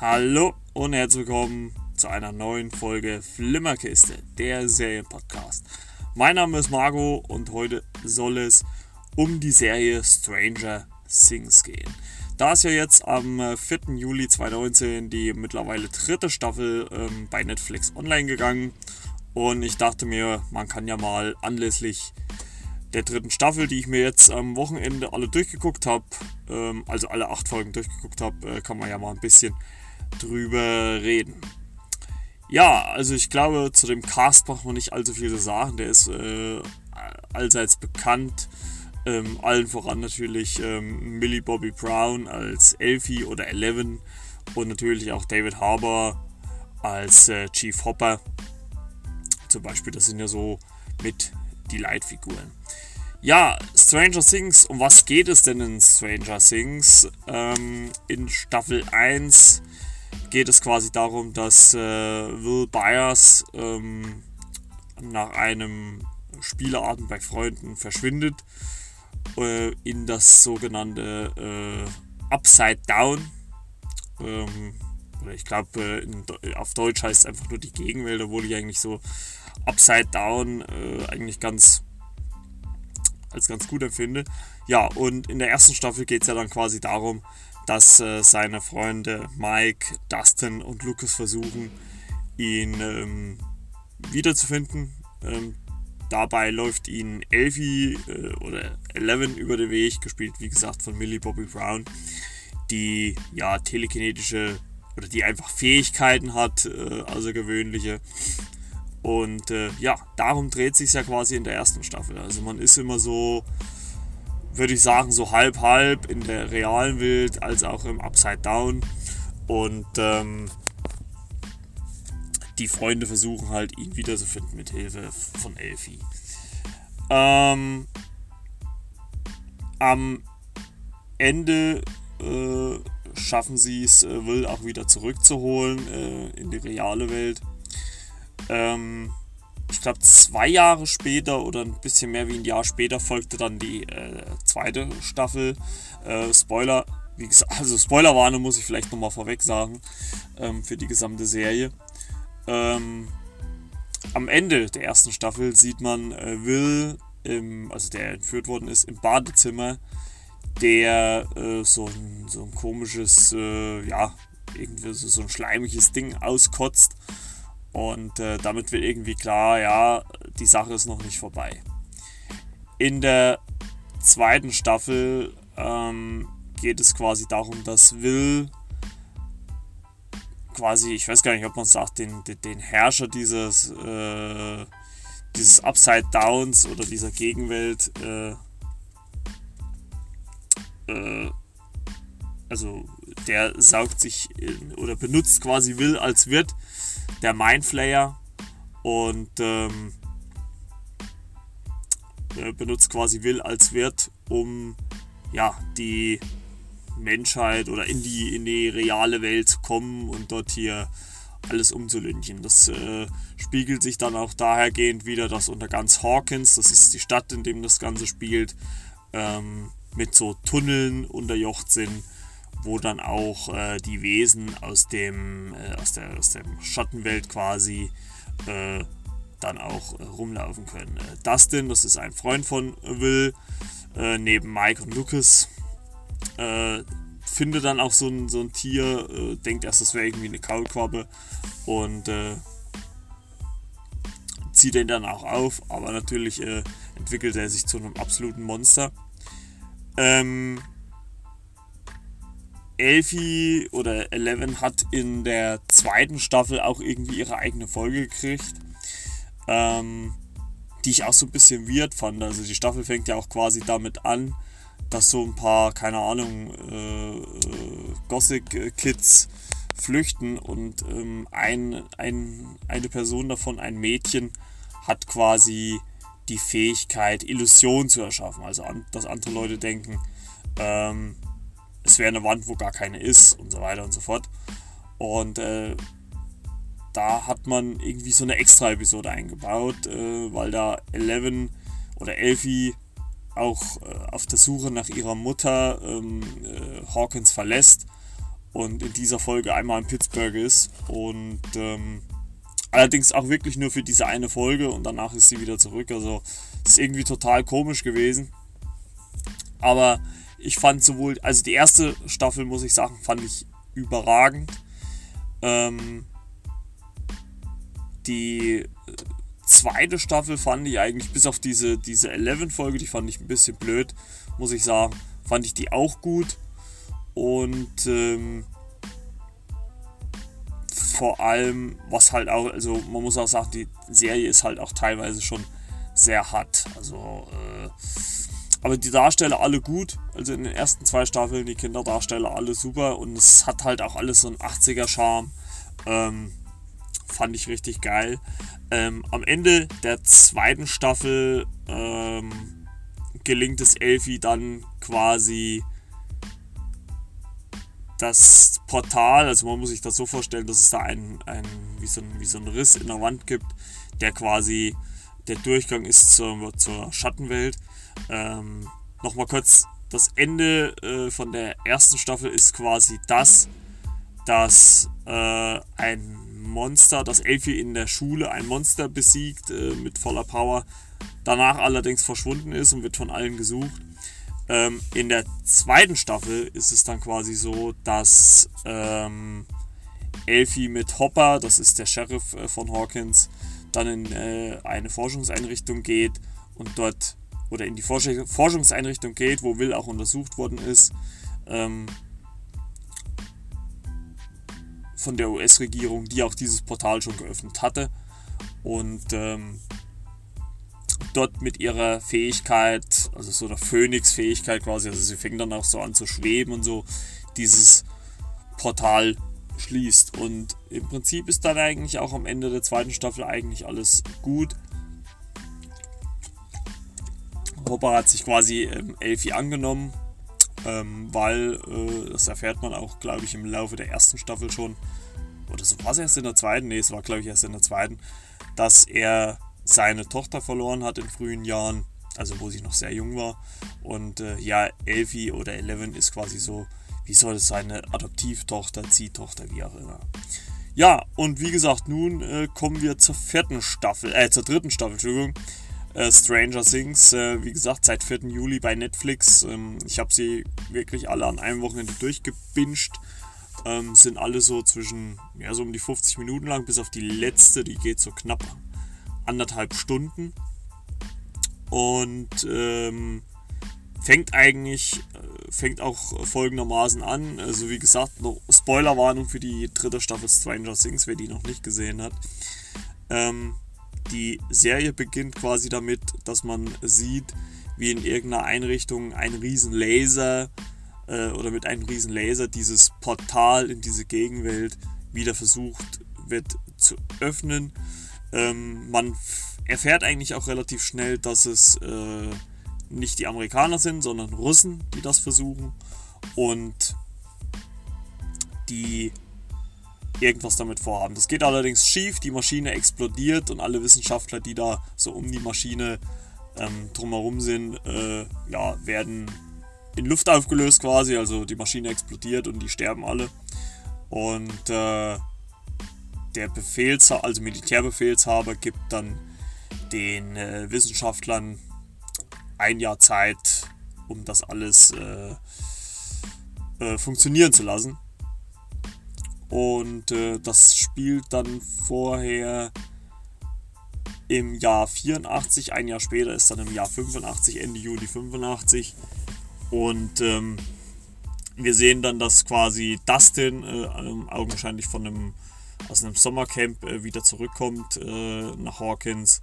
Hallo und herzlich willkommen zu einer neuen Folge Flimmerkiste, der Serienpodcast. Mein Name ist Marco und heute soll es um die Serie Stranger Things gehen. Da ist ja jetzt am 4. Äh, Juli 2019 die mittlerweile dritte Staffel ähm, bei Netflix online gegangen und ich dachte mir, man kann ja mal anlässlich der dritten Staffel, die ich mir jetzt am Wochenende alle durchgeguckt habe, ähm, also alle acht Folgen durchgeguckt habe, äh, kann man ja mal ein bisschen drüber reden. Ja, also ich glaube, zu dem Cast braucht man nicht allzu viel zu sagen. Der ist äh, allseits bekannt. Ähm, allen voran natürlich ähm, Millie Bobby Brown als Elfie oder Eleven und natürlich auch David Harbour als äh, Chief Hopper. Zum Beispiel, das sind ja so mit die Leitfiguren. Ja, Stranger Things, um was geht es denn in Stranger Things? Ähm, in Staffel 1 geht es quasi darum, dass äh, Will Byers ähm, nach einem Spieleabend bei Freunden verschwindet äh, in das sogenannte äh, Upside Down. Ähm, oder ich glaube, äh, auf Deutsch heißt es einfach nur die Gegenwelt, obwohl ich eigentlich so Upside Down äh, eigentlich ganz als ganz gut empfinde. Ja, und in der ersten Staffel geht es ja dann quasi darum, dass äh, seine Freunde Mike, Dustin und Lucas versuchen, ihn ähm, wiederzufinden. Ähm, dabei läuft ihnen Elfie äh, oder Eleven über den Weg, gespielt wie gesagt von Millie Bobby Brown, die ja telekinetische oder die einfach Fähigkeiten hat, äh, außergewöhnliche. Und äh, ja, darum dreht sich ja quasi in der ersten Staffel. Also man ist immer so würde ich sagen, so halb-halb in der realen Welt als auch im Upside Down. Und ähm, die Freunde versuchen halt, ihn wiederzufinden mit Hilfe von Elfie. Ähm, am Ende äh, schaffen sie es, äh, Will auch wieder zurückzuholen äh, in die reale Welt. Ähm, ich glaube, zwei Jahre später oder ein bisschen mehr wie ein Jahr später folgte dann die äh, zweite Staffel. Äh, Spoiler, wie gesagt, also Spoilerwarnung muss ich vielleicht nochmal vorweg sagen ähm, für die gesamte Serie. Ähm, am Ende der ersten Staffel sieht man äh, Will, im, also der entführt worden ist, im Badezimmer, der äh, so, ein, so ein komisches, äh, ja, irgendwie so, so ein schleimiges Ding auskotzt und äh, damit wird irgendwie klar, ja, die Sache ist noch nicht vorbei. In der zweiten Staffel ähm, geht es quasi darum, dass Will quasi, ich weiß gar nicht, ob man sagt, den, den Herrscher dieses, äh, dieses Upside Downs oder dieser Gegenwelt, äh, äh, also der saugt sich oder benutzt quasi Will als Wirt der Mindflayer und ähm, benutzt quasi Will als Wirt, um ja die Menschheit oder in die, in die reale Welt zu kommen und dort hier alles umzulünchen. Das äh, spiegelt sich dann auch dahergehend wieder, dass unter ganz Hawkins, das ist die Stadt, in dem das Ganze spielt, ähm, mit so Tunneln unterjocht sind wo dann auch äh, die Wesen aus dem äh, aus der aus der Schattenwelt quasi äh, dann auch äh, rumlaufen können. Äh, Dustin, das ist ein Freund von Will, äh, neben Mike und Lucas, findet dann auch so ein, so ein Tier, denkt erst, das wäre irgendwie eine Kaulquappe und zieht den dann auch auf, aber natürlich entwickelt er sich zu einem absoluten Monster. Ähm, Elfie oder Eleven hat in der zweiten Staffel auch irgendwie ihre eigene Folge gekriegt, ähm, die ich auch so ein bisschen weird fand. Also die Staffel fängt ja auch quasi damit an, dass so ein paar, keine Ahnung, äh, Gothic-Kids flüchten und ähm, ein, ein, eine Person davon, ein Mädchen, hat quasi die Fähigkeit, Illusionen zu erschaffen. Also an, dass andere Leute denken, ähm, es wäre eine Wand, wo gar keine ist und so weiter und so fort. Und äh, da hat man irgendwie so eine extra Episode eingebaut, äh, weil da Eleven oder Elfie auch äh, auf der Suche nach ihrer Mutter ähm, äh, Hawkins verlässt und in dieser Folge einmal in Pittsburgh ist und ähm, allerdings auch wirklich nur für diese eine Folge und danach ist sie wieder zurück. Also ist irgendwie total komisch gewesen. Aber ich fand sowohl, also die erste Staffel, muss ich sagen, fand ich überragend. Ähm, die zweite Staffel fand ich eigentlich, bis auf diese, diese 11-Folge, die fand ich ein bisschen blöd, muss ich sagen, fand ich die auch gut. Und ähm, vor allem, was halt auch, also man muss auch sagen, die Serie ist halt auch teilweise schon sehr hart. Also, äh, aber die Darsteller alle gut. Also in den ersten zwei Staffeln die Kinderdarsteller alle super und es hat halt auch alles so einen 80er-Charme. Ähm, fand ich richtig geil. Ähm, am Ende der zweiten Staffel ähm, gelingt es Elfi dann quasi das Portal, also man muss sich das so vorstellen, dass es da ein, ein, wie, so ein, wie so ein Riss in der Wand gibt, der quasi der Durchgang ist zur, zur Schattenwelt. Ähm, Nochmal kurz, das Ende äh, von der ersten Staffel ist quasi das, dass äh, ein Monster, dass Elfie in der Schule ein Monster besiegt äh, mit voller Power, danach allerdings verschwunden ist und wird von allen gesucht. Ähm, in der zweiten Staffel ist es dann quasi so, dass ähm, Elfie mit Hopper, das ist der Sheriff äh, von Hawkins, dann in äh, eine Forschungseinrichtung geht und dort oder in die Forsch Forschungseinrichtung geht, wo Will auch untersucht worden ist. Ähm, von der US-Regierung, die auch dieses Portal schon geöffnet hatte. Und ähm, dort mit ihrer Fähigkeit, also so der Phönix-Fähigkeit quasi, also sie fängt dann auch so an zu schweben und so, dieses Portal schließt. Und im Prinzip ist dann eigentlich auch am Ende der zweiten Staffel eigentlich alles gut. Hopper hat sich quasi ähm, Elfie angenommen, ähm, weil, äh, das erfährt man auch, glaube ich, im Laufe der ersten Staffel schon, oder so war es erst in der zweiten, nee, es war, glaube ich, erst in der zweiten, dass er seine Tochter verloren hat in frühen Jahren, also wo sie noch sehr jung war. Und äh, ja, Elfie oder Eleven ist quasi so, wie soll es seine Adoptivtochter, Ziehtochter, wie auch immer. Ja, und wie gesagt, nun äh, kommen wir zur vierten Staffel, äh, zur dritten Staffel, Entschuldigung. Äh, Stranger Things, äh, wie gesagt, seit 4. Juli bei Netflix. Ähm, ich habe sie wirklich alle an einem Wochenende durchgebinged. Ähm, sind alle so zwischen, ja, so um die 50 Minuten lang, bis auf die letzte, die geht so knapp anderthalb Stunden und ähm, fängt eigentlich, äh, fängt auch folgendermaßen an. Also wie gesagt, noch Spoilerwarnung für die dritte Staffel Stranger Things, wer die noch nicht gesehen hat. Ähm, die Serie beginnt quasi damit, dass man sieht, wie in irgendeiner Einrichtung ein riesen Laser äh, oder mit einem riesen Laser dieses Portal in diese Gegenwelt wieder versucht wird zu öffnen. Ähm, man erfährt eigentlich auch relativ schnell, dass es äh, nicht die Amerikaner sind, sondern Russen, die das versuchen. Und die irgendwas damit vorhaben. Das geht allerdings schief, die Maschine explodiert und alle Wissenschaftler, die da so um die Maschine ähm, drumherum sind, äh, ja, werden in Luft aufgelöst quasi, also die Maschine explodiert und die sterben alle. Und äh, der Befehlshaber, also Militärbefehlshaber, gibt dann den äh, Wissenschaftlern ein Jahr Zeit, um das alles äh, äh, funktionieren zu lassen. Und äh, das spielt dann vorher im Jahr 84, ein Jahr später ist dann im Jahr 85, Ende Juli 85. Und ähm, wir sehen dann, dass quasi Dustin äh, augenscheinlich von einem aus einem Sommercamp äh, wieder zurückkommt äh, nach Hawkins.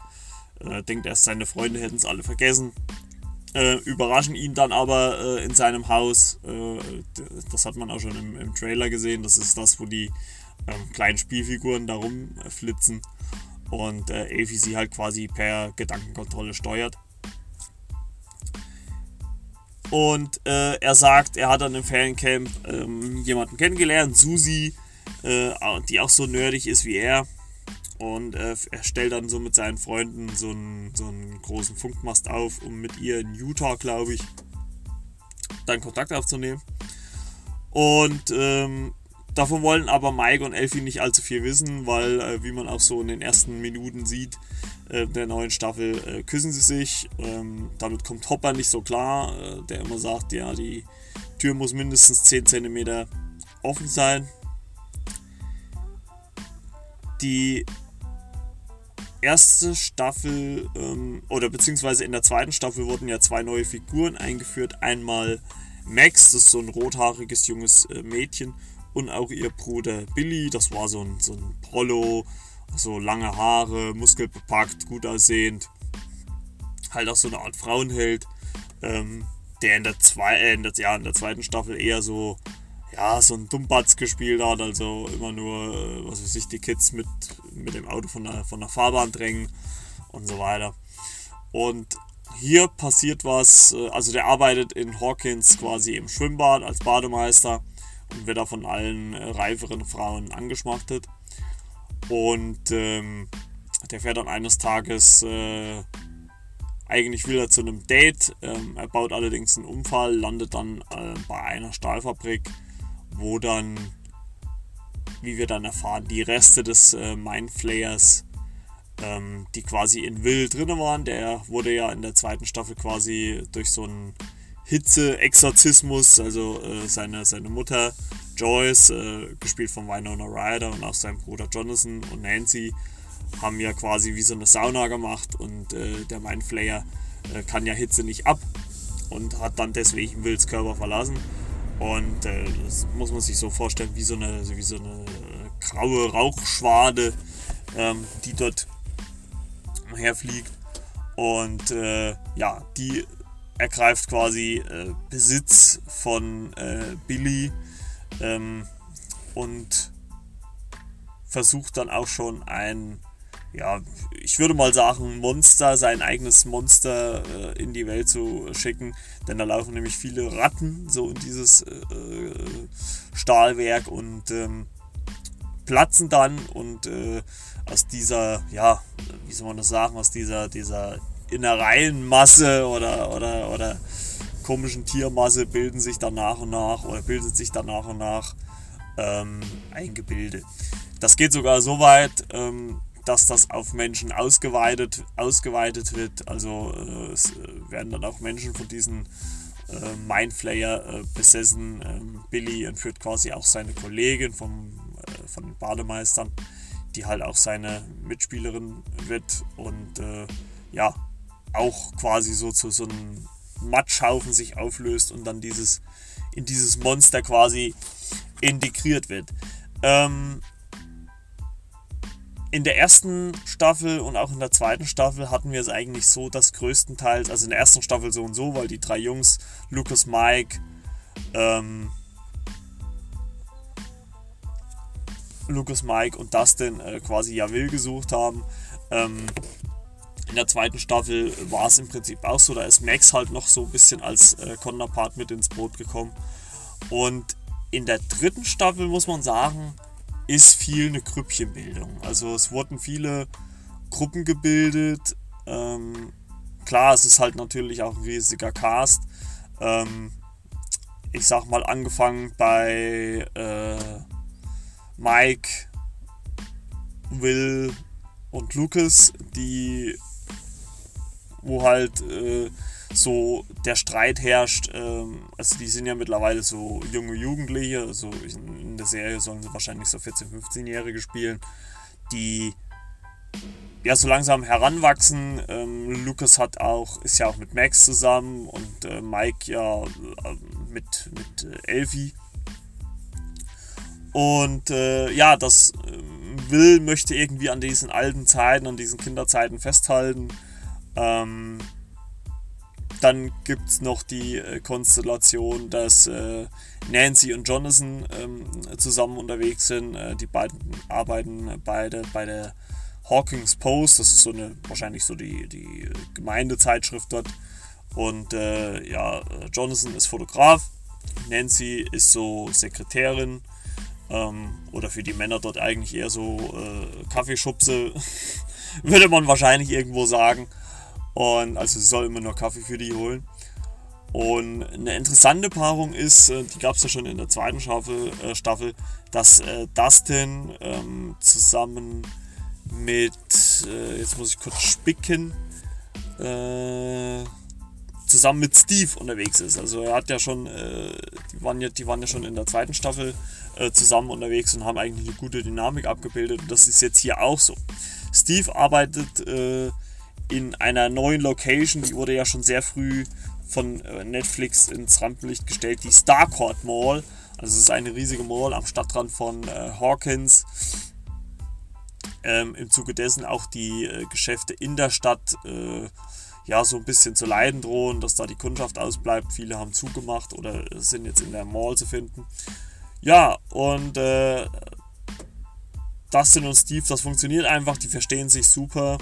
Äh, denkt erst, seine Freunde hätten es alle vergessen. Äh, überraschen ihn dann aber äh, in seinem Haus. Äh, das hat man auch schon im, im, Trailer gesehen. Das ist das, wo die ähm, kleinen Spielfiguren da rumflitzen und äh, Elfie sie halt quasi per Gedankenkontrolle steuert. Und er sagt, er hat dann im Feriencamp ähm, jemanden kennengelernt, Susi, äh, die auch so nerdig ist wie er. Und äh, er stellt dann so mit seinen Freunden so einen, so einen großen Funkmast auf, um mit ihr in Utah, glaube ich, dann Kontakt aufzunehmen. Und ähm, davon wollen aber Mike und Elfie nicht allzu viel wissen, weil, äh, wie man auch so in den ersten Minuten sieht, äh, der neuen Staffel äh, küssen sie sich. Ähm, damit kommt Hopper nicht so klar, äh, der immer sagt, ja, die Tür muss mindestens 10 cm offen sein. Die erste Staffel ähm, oder beziehungsweise in der zweiten Staffel wurden ja zwei neue Figuren eingeführt. Einmal Max, das ist so ein rothaariges junges äh, Mädchen, und auch ihr Bruder Billy, das war so ein, so ein Prollo, so lange Haare, muskelbepackt, gut aussehend. Halt auch so eine Art Frauenheld, ähm, der in der, zwei, äh, in, der, ja, in der zweiten Staffel eher so ja, so ein Dummbatz gespielt hat, also immer nur, äh, was weiß ich, die Kids mit, mit dem Auto von der, von der Fahrbahn drängen und so weiter. Und hier passiert was, äh, also der arbeitet in Hawkins quasi im Schwimmbad als Bademeister und wird da von allen äh, reiferen Frauen angeschmachtet. Und ähm, der fährt dann eines Tages, äh, eigentlich will er zu einem Date, ähm, er baut allerdings einen Unfall, landet dann äh, bei einer Stahlfabrik wo dann, wie wir dann erfahren, die Reste des äh, Mindflayers, ähm, die quasi in Will drin waren, der wurde ja in der zweiten Staffel quasi durch so einen Hitze-Exorzismus, also äh, seine, seine Mutter Joyce, äh, gespielt von Winona Ryder und auch sein Bruder Jonathan und Nancy, haben ja quasi wie so eine Sauna gemacht und äh, der Mindflayer äh, kann ja Hitze nicht ab und hat dann deswegen Wills Körper verlassen und äh, das muss man sich so vorstellen wie so eine, wie so eine graue Rauchschwade, ähm, die dort herfliegt. Und äh, ja, die ergreift quasi äh, Besitz von äh, Billy ähm, und versucht dann auch schon ein ja, ich würde mal sagen, Monster, sein eigenes Monster äh, in die Welt zu schicken. Denn da laufen nämlich viele Ratten so in dieses äh, äh, Stahlwerk und ähm, platzen dann und äh, aus dieser, ja, wie soll man das sagen, aus dieser, dieser Innereienmasse oder, oder, oder komischen Tiermasse bilden sich dann nach und nach oder bildet sich dann nach und nach ähm, ein Gebilde. Das geht sogar so weit, ähm, dass das auf Menschen ausgeweitet, ausgeweitet wird. Also äh, es äh, werden dann auch Menschen von diesen äh, Mindflayer äh, besessen. Ähm, Billy entführt quasi auch seine Kollegin vom, äh, von den Bademeistern, die halt auch seine Mitspielerin wird und äh, ja, auch quasi so zu so einem Matschhaufen sich auflöst und dann dieses in dieses Monster quasi integriert wird. Ähm, in der ersten Staffel und auch in der zweiten Staffel hatten wir es eigentlich so, dass größtenteils, also in der ersten Staffel so und so, weil die drei Jungs, Lucas, Mike, ähm, Lucas, Mike und Dustin äh, quasi ja will gesucht haben. Ähm, in der zweiten Staffel war es im Prinzip auch so, da ist Max halt noch so ein bisschen als äh, Konterpart mit ins Boot gekommen. Und in der dritten Staffel muss man sagen, ist viel eine Grüppchenbildung. Also es wurden viele Gruppen gebildet. Ähm, klar, es ist halt natürlich auch ein riesiger Cast. Ähm, ich sag mal, angefangen bei äh, Mike, Will und Lucas, die wo halt äh, so der Streit herrscht. Ähm, also die sind ja mittlerweile so junge Jugendliche, also in der Serie sollen sie wahrscheinlich so 14-, 15-Jährige spielen, die ja so langsam heranwachsen. Ähm, Lucas hat auch, ist ja auch mit Max zusammen und äh, Mike ja äh, mit, mit äh, Elfie. Und äh, ja, das äh, Will möchte irgendwie an diesen alten Zeiten, an diesen Kinderzeiten festhalten. Ähm, dann gibt es noch die äh, Konstellation, dass äh, Nancy und Jonathan ähm, zusammen unterwegs sind. Äh, die beiden arbeiten beide bei der Hawkins Post. Das ist so eine, wahrscheinlich so die, die Gemeindezeitschrift dort. Und äh, ja, Jonathan ist Fotograf. Nancy ist so Sekretärin. Ähm, oder für die Männer dort eigentlich eher so äh, Kaffeeschubse, würde man wahrscheinlich irgendwo sagen. Und also soll immer nur Kaffee für die holen. Und eine interessante Paarung ist, äh, die gab es ja schon in der zweiten Staffel, äh, Staffel dass äh, Dustin ähm, zusammen mit, jetzt muss ich kurz spicken, zusammen mit Steve unterwegs ist. Also er hat ja schon, die, waren ja, die waren ja schon in der zweiten Staffel zusammen unterwegs und haben eigentlich eine gute Dynamik abgebildet. Und das ist jetzt hier auch so. Steve arbeitet in einer neuen Location, die wurde ja schon sehr früh von äh, Netflix ins Rampenlicht gestellt, die Starcourt Mall. Also es ist eine riesige Mall am Stadtrand von äh, Hawkins. Ähm, Im Zuge dessen auch die äh, Geschäfte in der Stadt äh, ja so ein bisschen zu leiden drohen, dass da die Kundschaft ausbleibt. Viele haben zugemacht oder sind jetzt in der Mall zu finden. Ja, und äh, Dustin und Steve, das funktioniert einfach, die verstehen sich super.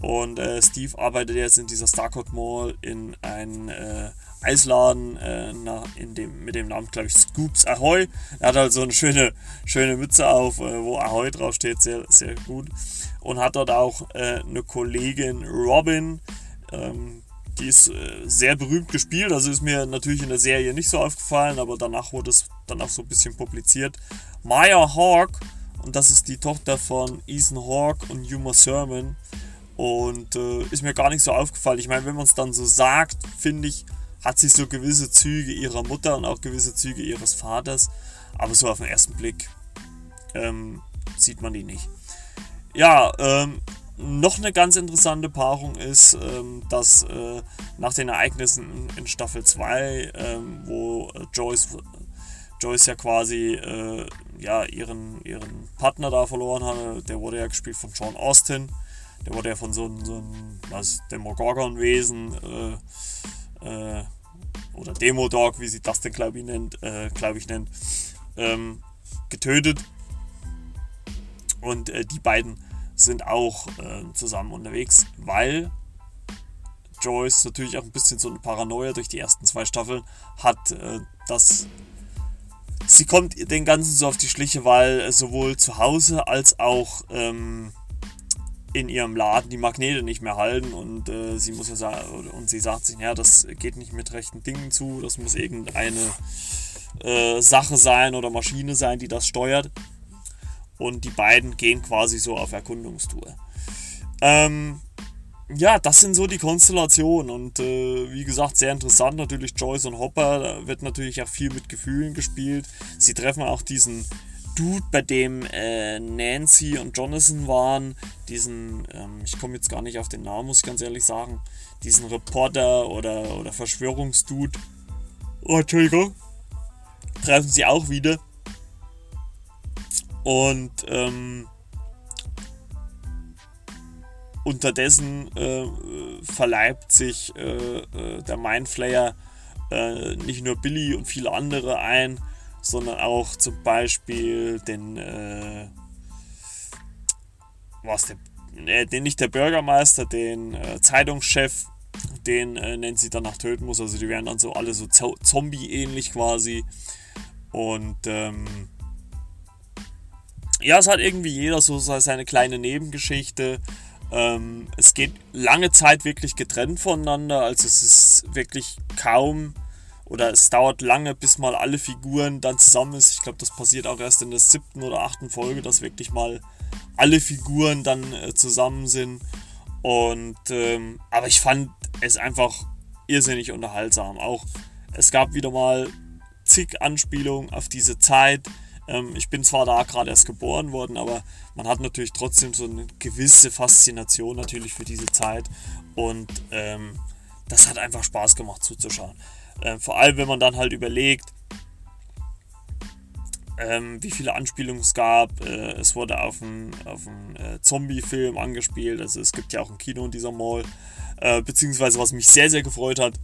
Und äh, Steve arbeitet jetzt in dieser Starcourt Mall in einem äh, Eisladen äh, na, in dem, mit dem Namen, glaube ich, Scoops Ahoy. Er hat halt so eine schöne, schöne Mütze auf, äh, wo Ahoy draufsteht, sehr, sehr gut. Und hat dort auch äh, eine Kollegin Robin, ähm, die ist äh, sehr berühmt gespielt, also ist mir natürlich in der Serie nicht so aufgefallen, aber danach wurde es dann auch so ein bisschen publiziert. Maya Hawk, und das ist die Tochter von Ethan Hawke und Yuma Sermon. Und äh, ist mir gar nicht so aufgefallen. Ich meine, wenn man es dann so sagt, finde ich, hat sie so gewisse Züge ihrer Mutter und auch gewisse Züge ihres Vaters. Aber so auf den ersten Blick ähm, sieht man die nicht. Ja, ähm, noch eine ganz interessante Paarung ist, ähm, dass äh, nach den Ereignissen in Staffel 2, ähm, wo äh, Joyce, Joyce ja quasi äh, ja, ihren, ihren Partner da verloren hat, der wurde ja gespielt von John Austin, der wurde ja von so einem, so einem was, Demogorgon-Wesen äh, äh, oder Demo-Dog, wie sie das denn glaube ich nennt, äh, glaube ich nennt, ähm, getötet. Und die beiden sind auch äh, zusammen unterwegs, weil Joyce natürlich auch ein bisschen so eine Paranoia durch die ersten zwei Staffeln hat, äh, dass sie kommt den Ganzen so auf die Schliche, weil sowohl zu Hause als auch ähm, in ihrem Laden die Magnete nicht mehr halten und äh, sie muss ja sagen, und sie sagt sich, ja, das geht nicht mit rechten Dingen zu, das muss irgendeine äh, Sache sein oder Maschine sein, die das steuert und die beiden gehen quasi so auf Erkundungstour. Ähm, ja, das sind so die Konstellationen und äh, wie gesagt, sehr interessant natürlich Joyce und Hopper, da wird natürlich auch viel mit Gefühlen gespielt. Sie treffen auch diesen Dude, bei dem äh, Nancy und Jonathan waren, diesen, ähm, ich komme jetzt gar nicht auf den Namen, muss ich ganz ehrlich sagen, diesen Reporter oder, oder Verschwörungsdude. Oh, Entschuldigung. Treffen sie auch wieder. Und ähm, unterdessen äh, verleibt sich äh, äh, der Mindflayer äh, nicht nur Billy und viele andere ein, sondern auch zum Beispiel den, äh, was der, äh, den nicht der Bürgermeister, den äh, Zeitungschef, den äh, nennt sie danach töten muss. Also die werden dann so alle so Zombie-ähnlich quasi. Und ähm, ja, es hat irgendwie jeder so seine kleine Nebengeschichte. Ähm, es geht lange Zeit wirklich getrennt voneinander, also es ist wirklich kaum oder es dauert lange, bis mal alle Figuren dann zusammen ist. Ich glaube, das passiert auch erst in der siebten oder achten Folge, dass wirklich mal alle Figuren dann äh, zusammen sind. Und ähm, aber ich fand es einfach irrsinnig unterhaltsam. Auch es gab wieder mal zig Anspielungen auf diese Zeit. Ähm, ich bin zwar da gerade erst geboren worden, aber man hat natürlich trotzdem so eine gewisse Faszination natürlich für diese Zeit und ähm, das hat einfach Spaß gemacht zuzuschauen. Ähm, vor allem, wenn man dann halt überlegt, ähm, wie viele Anspielungen es gab. Äh, es wurde auf einen, auf einen äh, Zombie-Film angespielt. Also es gibt ja auch ein Kino in dieser Mall. Äh, beziehungsweise was mich sehr, sehr gefreut hat,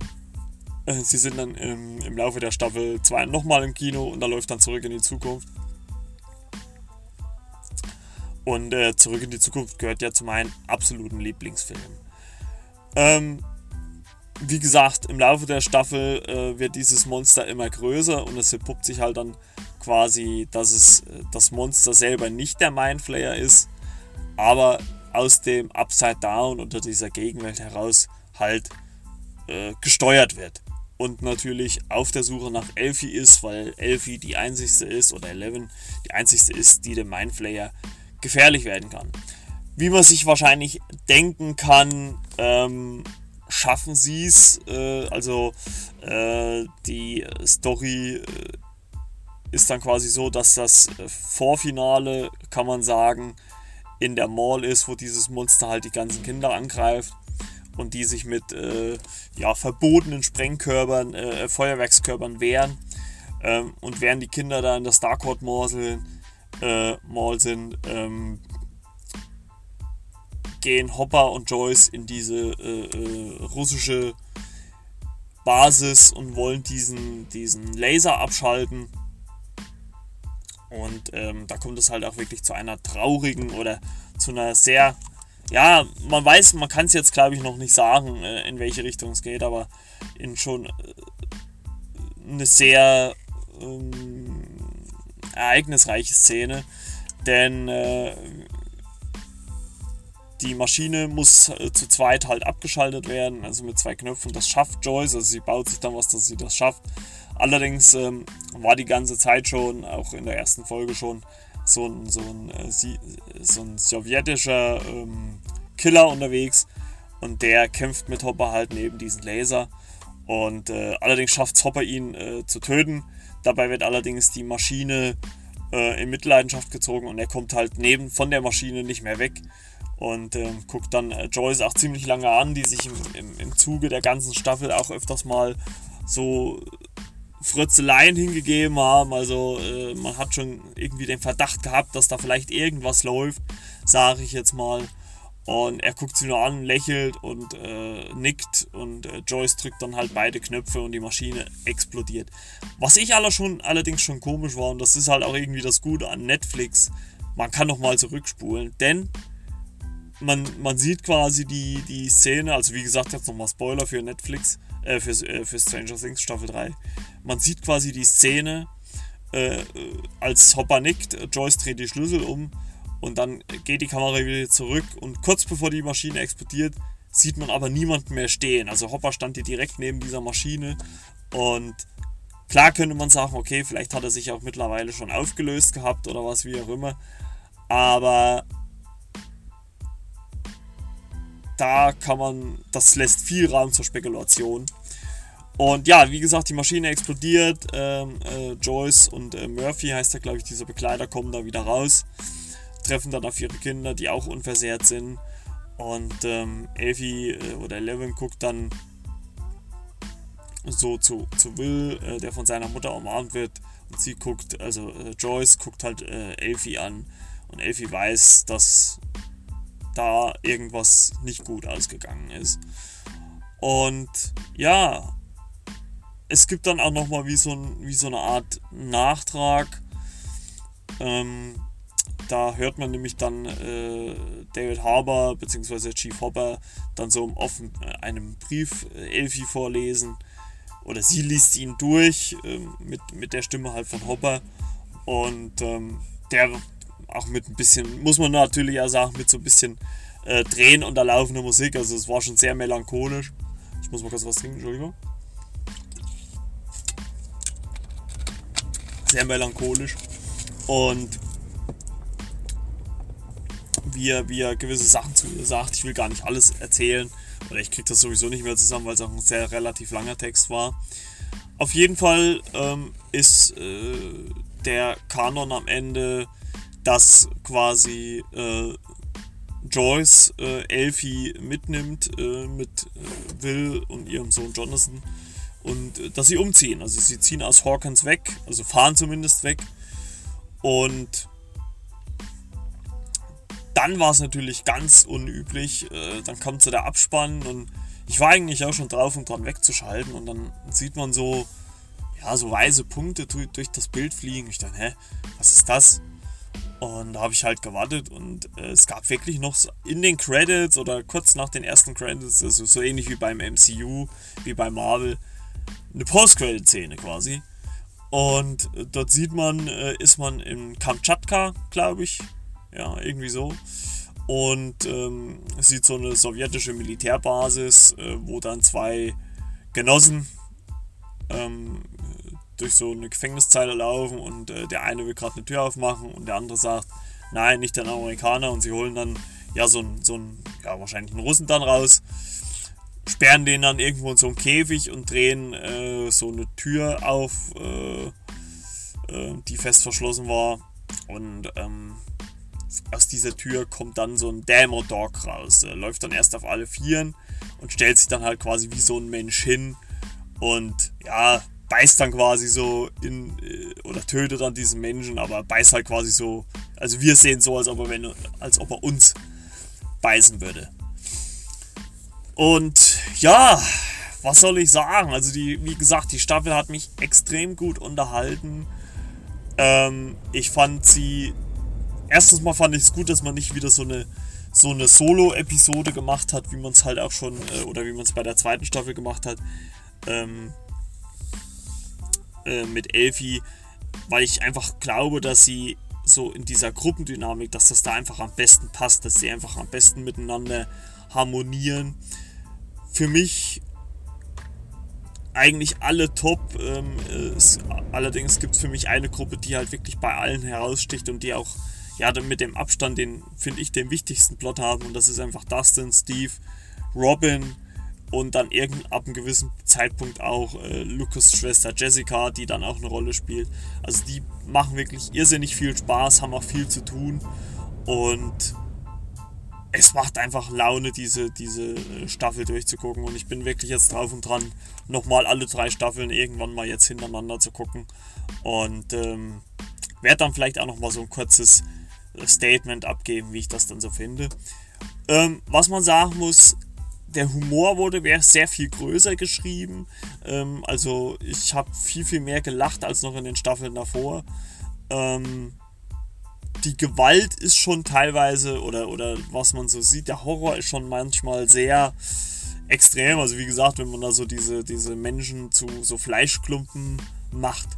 äh, sie sind dann im, im Laufe der Staffel 2 nochmal im Kino und da läuft dann zurück in die Zukunft. Und äh, Zurück in die Zukunft gehört ja zu meinen absoluten Lieblingsfilmen. Ähm, wie gesagt, im Laufe der Staffel äh, wird dieses Monster immer größer und es entpuppt sich halt dann quasi, dass es äh, das Monster selber nicht der Mindflayer ist, aber aus dem Upside Down unter dieser Gegenwelt heraus halt äh, gesteuert wird. und natürlich auf der Suche nach Elfie ist, weil Elfie die einzigste ist, oder Eleven die einzigste ist, die dem Mindflayer gefährlich werden kann. Wie man sich wahrscheinlich denken kann, ähm, schaffen sie es. Äh, also äh, die Story äh, ist dann quasi so, dass das äh, Vorfinale, kann man sagen, in der Mall ist, wo dieses Monster halt die ganzen Kinder angreift und die sich mit äh, ja, verbotenen Sprengkörpern, Feuerwerkskörpern wehren. Ähm, und während die Kinder da in der Starcourt Mall, Mall sind, ähm, gehen Hopper und Joyce in diese äh, äh, russische Basis und wollen diesen, diesen Laser abschalten. Und ähm, da kommt es halt auch wirklich zu einer traurigen oder zu einer sehr ja, man weiß, man kann es jetzt glaube ich noch nicht sagen, äh, in welche Richtung es geht, aber in schon äh, eine sehr ähm, ereignisreiche Szene, denn äh, die Maschine muss äh, zu zweit halt abgeschaltet werden, also mit zwei Knöpfen. Das schafft Joyce, also sie baut sich dann was, dass sie das schafft. Allerdings ähm, war die ganze Zeit schon, auch in der ersten Folge schon, so ein, so ein, äh, so ein sowjetischer ähm, Killer unterwegs und der kämpft mit Hopper halt neben diesen Laser. Und äh, allerdings schafft Hopper ihn äh, zu töten. Dabei wird allerdings die Maschine äh, in Mitleidenschaft gezogen und er kommt halt neben von der Maschine nicht mehr weg und ähm, guckt dann äh, Joyce auch ziemlich lange an, die sich im, im, im Zuge der ganzen Staffel auch öfters mal so Fritzeleien hingegeben haben. Also äh, man hat schon irgendwie den Verdacht gehabt, dass da vielleicht irgendwas läuft, sage ich jetzt mal. Und er guckt sie nur an, lächelt und äh, nickt und äh, Joyce drückt dann halt beide Knöpfe und die Maschine explodiert. Was ich aller schon, allerdings schon komisch war und das ist halt auch irgendwie das Gute an Netflix, man kann nochmal zurückspulen, denn man, man sieht quasi die, die Szene, also wie gesagt, jetzt nochmal Spoiler für Netflix, äh, für, äh, für Stranger Things Staffel 3. Man sieht quasi die Szene, äh, als Hopper nickt, Joyce dreht die Schlüssel um und dann geht die Kamera wieder zurück und kurz bevor die Maschine explodiert, sieht man aber niemanden mehr stehen. Also Hopper stand hier direkt neben dieser Maschine und klar könnte man sagen, okay, vielleicht hat er sich auch mittlerweile schon aufgelöst gehabt oder was wie auch immer, aber da kann man, das lässt viel Raum zur Spekulation. Und ja, wie gesagt, die Maschine explodiert. Ähm, äh, Joyce und äh, Murphy heißt ja, glaube ich, dieser Begleiter, kommen da wieder raus. Treffen dann auf ihre Kinder, die auch unversehrt sind. Und ähm, Elfie äh, oder Eleven guckt dann so zu, zu Will, äh, der von seiner Mutter umarmt wird. Und sie guckt, also äh, Joyce guckt halt äh, Elfie an. Und Elfie weiß, dass da irgendwas nicht gut ausgegangen ist. Und ja, es gibt dann auch nochmal wie, so wie so eine Art Nachtrag. Ähm, da hört man nämlich dann äh, David Harbour bzw. Chief Hopper dann so im Offen äh, einem Brief äh, Elfie vorlesen. Oder sie liest ihn durch äh, mit, mit der Stimme halt von Hopper. Und ähm, der auch mit ein bisschen, muss man natürlich ja sagen, mit so ein bisschen äh, Drehen und der laufenden Musik. Also es war schon sehr melancholisch. Ich muss mal kurz was trinken, Entschuldigung. Sehr melancholisch. Und wie er, wie er gewisse Sachen zu ihr sagt. Ich will gar nicht alles erzählen. Oder ich kriege das sowieso nicht mehr zusammen, weil es auch ein sehr relativ langer Text war. Auf jeden Fall ähm, ist äh, der Kanon am Ende dass quasi äh, Joyce äh, Elfie mitnimmt äh, mit äh, Will und ihrem Sohn Jonathan und äh, dass sie umziehen. Also sie ziehen aus Hawkins weg, also fahren zumindest weg und dann war es natürlich ganz unüblich. Äh, dann kommt so der Abspann und ich war eigentlich auch schon drauf, um dran wegzuschalten und dann sieht man so, ja, so weiße Punkte durch das Bild fliegen. Ich dachte, hä, was ist das? Und da habe ich halt gewartet und äh, es gab wirklich noch in den Credits oder kurz nach den ersten Credits, also so ähnlich wie beim MCU, wie bei Marvel, eine Post-Credit-Szene quasi. Und äh, dort sieht man, äh, ist man in Kamtschatka, glaube ich. Ja, irgendwie so. Und ähm, sieht so eine sowjetische Militärbasis, äh, wo dann zwei Genossen ähm, durch so eine Gefängniszeile laufen und äh, der eine will gerade eine Tür aufmachen und der andere sagt, nein, nicht der Amerikaner. Und sie holen dann ja so einen, so ja wahrscheinlich einen Russen dann raus, sperren den dann irgendwo in so einen Käfig und drehen äh, so eine Tür auf, äh, äh die fest verschlossen war. Und ähm, aus dieser Tür kommt dann so ein Dämmer Dog raus. Läuft dann erst auf alle Vieren und stellt sich dann halt quasi wie so ein Mensch hin. Und ja, beißt dann quasi so in äh, oder tötet dann diesen Menschen, aber beißt halt quasi so, also wir sehen so, als ob er, wenn, als ob er uns beißen würde. Und ja, was soll ich sagen? Also die, wie gesagt, die Staffel hat mich extrem gut unterhalten. Ähm, ich fand sie erstens mal fand ich es gut, dass man nicht wieder so eine so eine Solo-Episode gemacht hat, wie man es halt auch schon, äh, oder wie man es bei der zweiten Staffel gemacht hat, ähm, äh, mit Elfie, weil ich einfach glaube, dass sie so in dieser Gruppendynamik, dass das da einfach am besten passt, dass sie einfach am besten miteinander harmonieren. Für mich eigentlich alle top. Ähm, es, allerdings gibt es für mich eine Gruppe, die halt wirklich bei allen heraussticht und die auch ja, mit dem Abstand den, finde ich, den wichtigsten Plot haben. Und das ist einfach Dustin, Steve, Robin und dann irgend ab einem gewissen Zeitpunkt auch äh, Lucas Schwester Jessica, die dann auch eine Rolle spielt. Also die machen wirklich irrsinnig viel Spaß, haben auch viel zu tun und es macht einfach Laune, diese, diese äh, Staffel durchzugucken. Und ich bin wirklich jetzt drauf und dran, nochmal alle drei Staffeln irgendwann mal jetzt hintereinander zu gucken. Und ähm, werde dann vielleicht auch nochmal so ein kurzes Statement abgeben, wie ich das dann so finde. Ähm, was man sagen muss, der Humor wurde sehr viel größer geschrieben. Ähm, also ich habe viel, viel mehr gelacht als noch in den Staffeln davor. Ähm, die Gewalt ist schon teilweise, oder, oder was man so sieht, der Horror ist schon manchmal sehr extrem. Also wie gesagt, wenn man da so diese, diese Menschen zu so Fleischklumpen macht,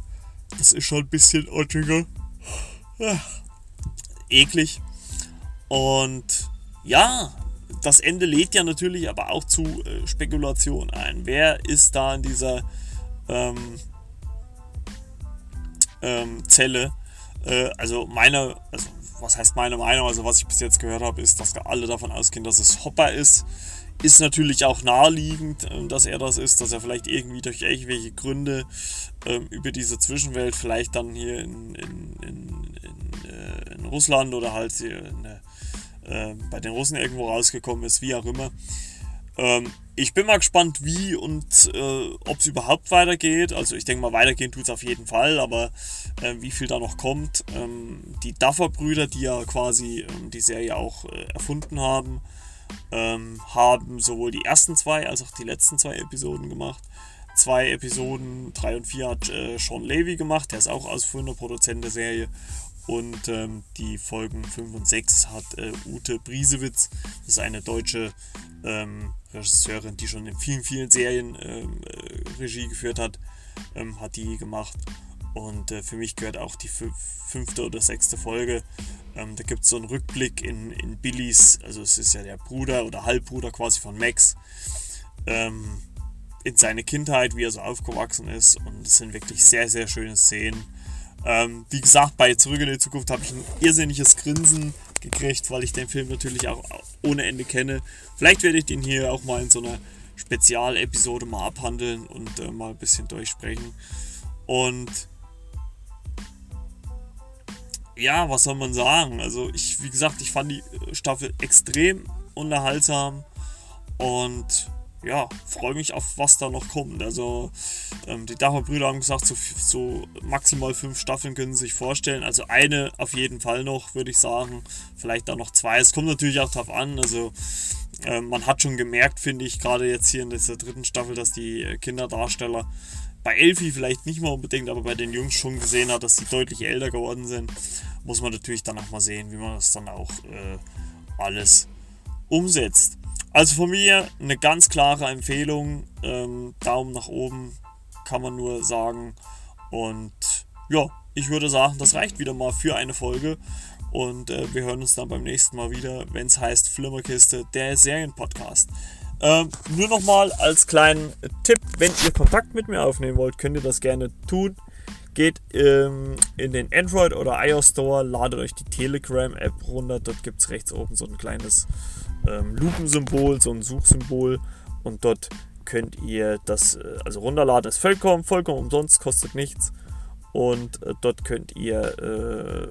das ist schon ein bisschen ottiger. Ja eklig. Und ja, das Ende lädt ja natürlich aber auch zu äh, Spekulation ein. Wer ist da in dieser ähm, ähm, Zelle? Äh, also meine, also was heißt meine Meinung? Also was ich bis jetzt gehört habe, ist, dass alle davon ausgehen, dass es Hopper ist. Ist natürlich auch naheliegend, äh, dass er das ist, dass er vielleicht irgendwie durch irgendwelche Gründe ähm, über diese Zwischenwelt vielleicht dann hier in, in, in, in, äh, in Russland oder halt hier äh, bei den Russen irgendwo rausgekommen ist, wie auch immer. Ähm, ich bin mal gespannt, wie und äh, ob es überhaupt weitergeht. Also ich denke mal, weitergehen tut es auf jeden Fall, aber äh, wie viel da noch kommt. Ähm, die Duffer-Brüder, die ja quasi ähm, die Serie auch äh, erfunden haben, ähm, haben sowohl die ersten zwei als auch die letzten zwei Episoden gemacht. Zwei Episoden, drei und vier hat äh, Sean Levy gemacht, der ist auch ausführender Produzent der Serie. Und ähm, die Folgen 5 und 6 hat äh, Ute Briesewitz, das ist eine deutsche ähm, Regisseurin, die schon in vielen, vielen Serien ähm, äh, Regie geführt hat, ähm, hat die gemacht. Und äh, für mich gehört auch die fünfte oder sechste Folge. Ähm, da gibt es so einen Rückblick in, in Billys, also es ist ja der Bruder oder Halbbruder quasi von Max, ähm, in seine Kindheit, wie er so aufgewachsen ist. Und es sind wirklich sehr, sehr schöne Szenen. Ähm, wie gesagt, bei Zurück in die Zukunft habe ich ein irrsinniges Grinsen gekriegt, weil ich den Film natürlich auch ohne Ende kenne. Vielleicht werde ich den hier auch mal in so einer Spezialepisode mal abhandeln und äh, mal ein bisschen durchsprechen. Und ja, was soll man sagen? Also ich, wie gesagt, ich fand die Staffel extrem unterhaltsam und ja, freue mich auf was da noch kommt. Also ähm, die Dacher-Brüder haben gesagt, so, so, maximal fünf Staffeln können sie sich vorstellen. Also eine auf jeden Fall noch, würde ich sagen. Vielleicht da noch zwei. Es kommt natürlich auch darauf an. Also äh, man hat schon gemerkt, finde ich, gerade jetzt hier in dieser dritten Staffel, dass die äh, Kinderdarsteller bei Elfie vielleicht nicht mal unbedingt, aber bei den Jungs schon gesehen hat, dass sie deutlich älter geworden sind. Muss man natürlich dann auch mal sehen, wie man das dann auch äh, alles umsetzt. Also von mir eine ganz klare Empfehlung. Ähm, Daumen nach oben kann man nur sagen. Und ja, ich würde sagen, das reicht wieder mal für eine Folge. Und äh, wir hören uns dann beim nächsten Mal wieder, wenn es heißt Flimmerkiste, der Serienpodcast. Ähm, nur nochmal als kleinen Tipp, wenn ihr Kontakt mit mir aufnehmen wollt, könnt ihr das gerne tun. Geht ähm, in den Android oder iOS Store, ladet euch die Telegram-App runter. Dort gibt es rechts oben so ein kleines ähm, Lupensymbol, so ein Suchsymbol. Und dort könnt ihr das äh, also runterladen. Ist vollkommen, vollkommen umsonst, kostet nichts. Und äh, dort könnt ihr äh,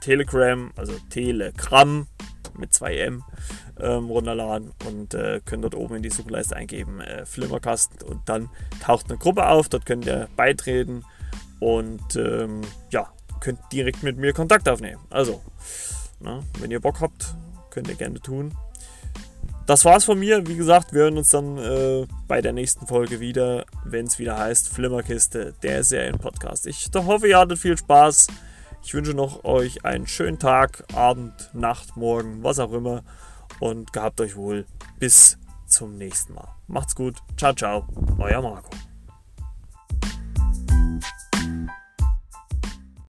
Telegram, also Telegram mit 2M ähm, runterladen und äh, könnt dort oben in die Suchleiste eingeben äh, Flimmerkasten und dann taucht eine Gruppe auf, dort könnt ihr beitreten und ähm, ja, könnt direkt mit mir Kontakt aufnehmen. Also, na, wenn ihr Bock habt, könnt ihr gerne tun. Das war's von mir. Wie gesagt, wir hören uns dann äh, bei der nächsten Folge wieder, wenn es wieder heißt Flimmerkiste, der Serienpodcast. Ich hoffe, ihr hattet viel Spaß. Ich wünsche noch euch einen schönen Tag, Abend, Nacht, Morgen, was auch immer. Und gehabt euch wohl. Bis zum nächsten Mal. Macht's gut. Ciao, ciao. Euer Marco.